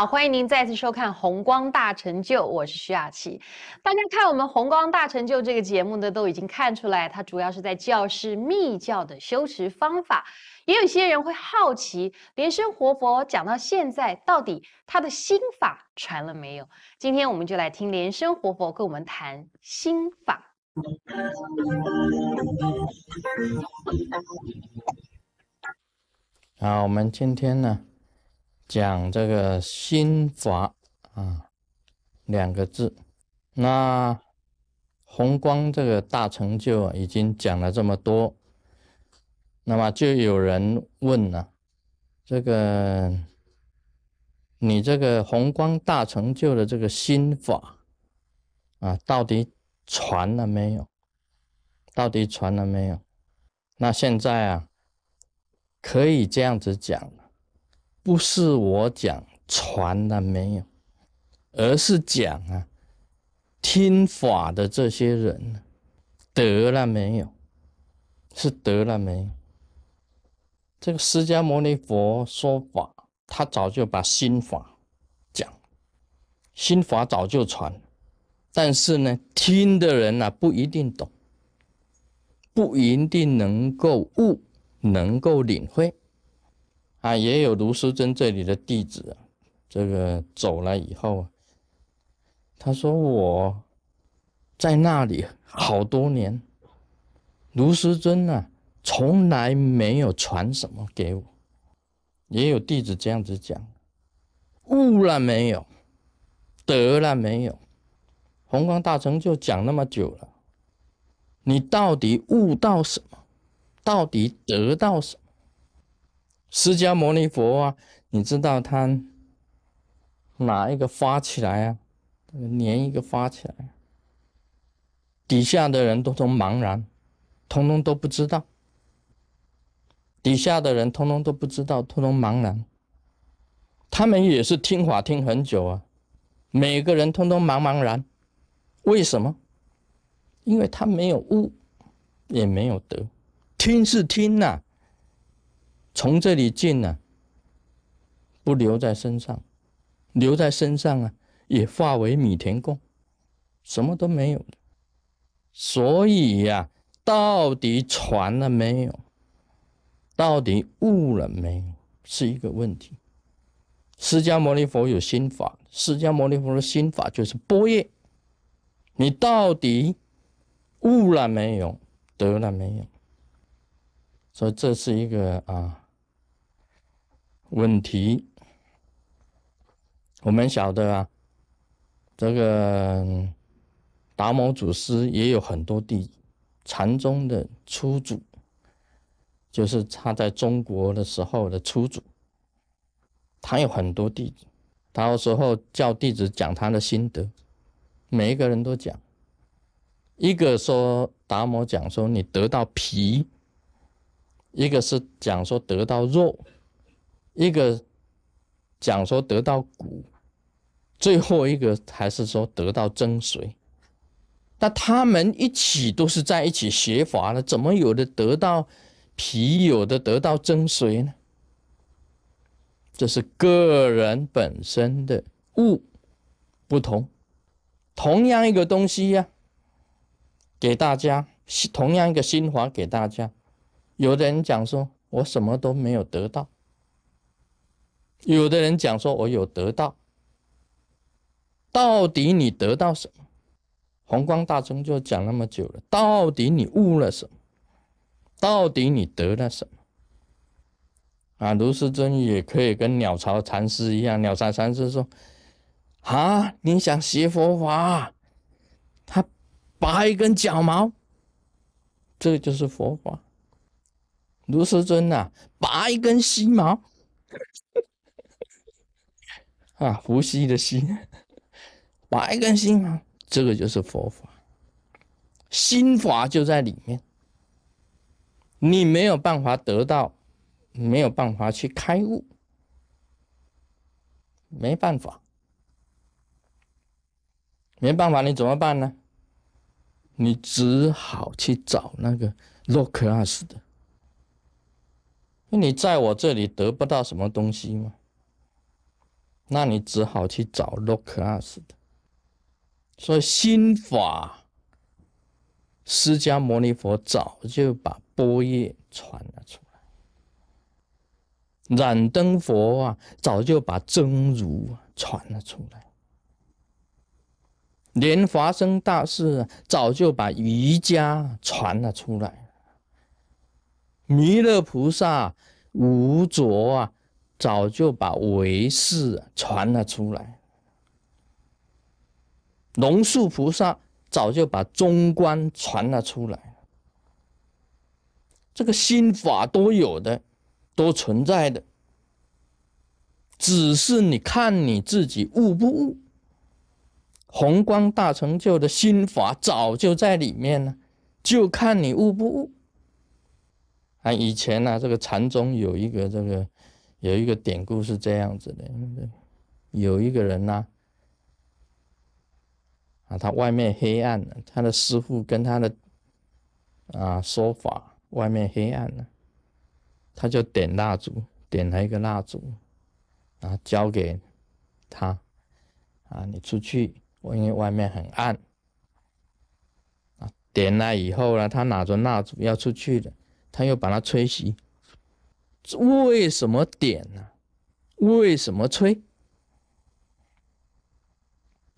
好，欢迎您再次收看《红光大成就》，我是徐雅琪。大家看我们《红光大成就》这个节目呢，都已经看出来，它主要是在教室密教的修持方法。也有些人会好奇，莲生活佛讲到现在，到底他的心法传了没有？今天我们就来听莲生活佛跟我们谈心法。好，我们今天呢？讲这个心法啊，两个字。那红光这个大成就已经讲了这么多，那么就有人问了：这个你这个红光大成就的这个心法啊，到底传了没有？到底传了没有？那现在啊，可以这样子讲。不是我讲传了没有，而是讲啊，听法的这些人得了没有？是得了没有？这个释迦牟尼佛说法，他早就把心法讲，心法早就传，但是呢，听的人呢不一定懂，不一定能够悟，能够领会。啊，也有卢师珍这里的弟子啊，这个走了以后，他说我在那里好多年，卢师尊呢从来没有传什么给我，也有弟子这样子讲，悟了没有，得了没有，红光大成就讲那么久了，你到底悟到什么？到底得到什么？释迦牟尼佛啊，你知道他哪一个发起来啊？连一个发起来，底下的人都通茫然，通通都不知道。底下的人通通都不知道，通通茫然。他们也是听法听很久啊，每个人通通茫茫然。为什么？因为他没有悟，也没有得。听是听呐。从这里进呢，不留在身上，留在身上啊，也化为米田共，什么都没有了。所以呀，到底传了没有？到底悟了没有？是一个问题。释迦牟尼佛有心法，释迦牟尼佛的心法就是波叶。你到底悟了没有？得了没有？所以这是一个啊。问题，我们晓得啊，这个达摩祖师也有很多弟子，禅宗的初祖，就是他在中国的时候的初祖，他有很多弟子，到时候叫弟子讲他的心得，每一个人都讲，一个说达摩讲说你得到皮，一个是讲说得到肉。一个讲说得到骨，最后一个还是说得到真髓。那他们一起都是在一起学法的，怎么有的得到皮，有的得到真髓呢？这是个人本身的悟不同。同样一个东西呀，给大家同样一个心法给大家，有的人讲说我什么都没有得到。有的人讲说，我有得到，到底你得到什么？红光大成就讲那么久了，到底你悟了什么？到底你得了什么？啊，卢师尊也可以跟鸟巢禅师一样，鸟巢禅师说：“啊，你想学佛法，他拔一根脚毛，这个就是佛法。卢师尊呐，拔一根细毛。”啊，呼吸的吸，拔一根心啊，这个就是佛法，心法就在里面。你没有办法得到，没有办法去开悟，没办法，没办法，你怎么办呢？你只好去找那个洛克阿斯的，你在我这里得不到什么东西吗？那你只好去找 low class 的。所以心法，释迦牟尼佛早就把波叶传了出来，燃灯佛啊，早就把真如传了出来。莲华生大师早就把瑜伽传了出来，弥勒菩萨、无着啊，早就把唯识传了出来，龙树菩萨早就把中观传了出来，这个心法都有的，都存在的，只是你看你自己悟不悟。宏光大成就的心法早就在里面了，就看你悟不悟。啊，以前呢，这个禅宗有一个这个有一个典故是这样子的：有一个人呢，啊，他外面黑暗了，他的师傅跟他的啊说法，外面黑暗了，他就点蜡烛，点了一个蜡烛，然后交给他，啊，你出去。我因为外面很暗，啊，点了以后呢，他拿着蜡烛要出去了，他又把它吹熄。为什么点呢？为什么吹？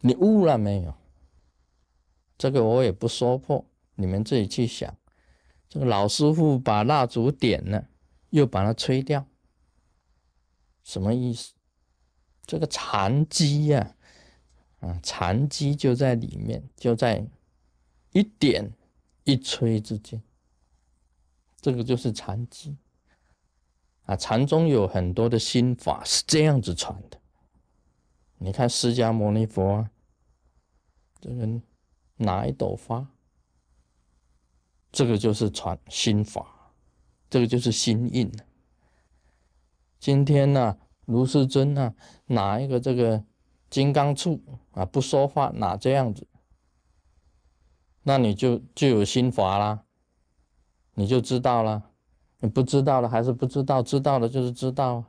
你悟了没有？这个我也不说破，你们自己去想。这个老师傅把蜡烛点了，又把它吹掉，什么意思？这个禅机呀。啊，禅机就在里面，就在一点一吹之间，这个就是禅机。啊，禅宗有很多的心法是这样子传的。你看释迦牟尼佛啊，这个拿一朵花，这个就是传心法，这个就是心印今天呢，卢世尊呢，拿一个这个。金刚杵啊，不说话哪这样子？那你就就有心法啦，你就知道了。你不知道了还是不知道？知道了就是知道。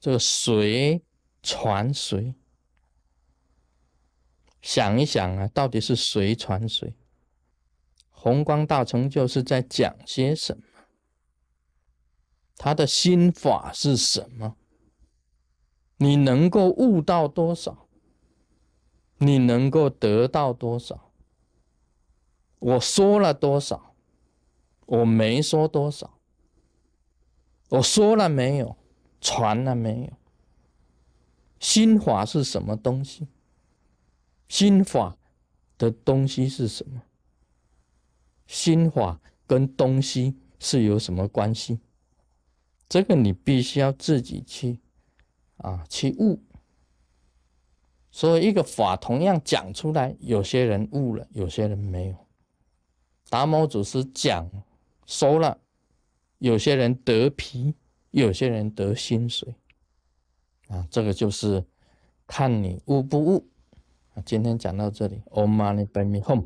这个谁传谁？想一想啊，到底是谁传谁？红光大成就是在讲些什么？他的心法是什么？你能够悟到多少？你能够得到多少？我说了多少？我没说多少？我说了没有？传了没有？心法是什么东西？心法的东西是什么？心法跟东西是有什么关系？这个你必须要自己去。啊，去悟，所以一个法同样讲出来，有些人悟了，有些人没有。达摩祖师讲熟了，有些人得皮，有些人得薪水。啊，这个就是看你悟不悟。今天讲到这里，Om Mani Padme Hum。